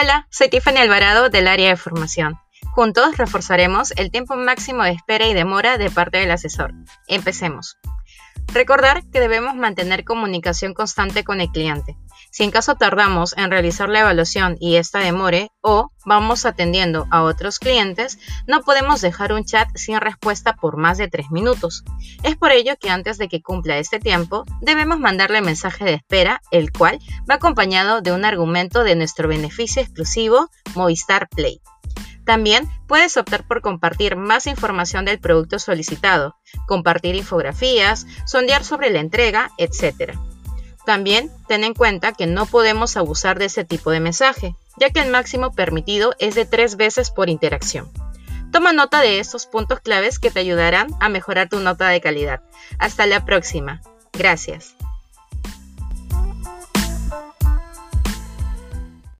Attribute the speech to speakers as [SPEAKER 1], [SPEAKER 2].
[SPEAKER 1] Hola, soy Tiffany Alvarado del área de formación. Juntos reforzaremos el tiempo máximo de espera y demora de parte del asesor. Empecemos. Recordar que debemos mantener comunicación constante con el cliente. Si en caso tardamos en realizar la evaluación y esta demore o vamos atendiendo a otros clientes, no podemos dejar un chat sin respuesta por más de 3 minutos. Es por ello que antes de que cumpla este tiempo, debemos mandarle mensaje de espera, el cual va acompañado de un argumento de nuestro beneficio exclusivo Movistar Play. También puedes optar por compartir más información del producto solicitado, compartir infografías, sondear sobre la entrega, etc. También ten en cuenta que no podemos abusar de ese tipo de mensaje, ya que el máximo permitido es de tres veces por interacción. Toma nota de estos puntos claves que te ayudarán a mejorar tu nota de calidad. Hasta la próxima. Gracias.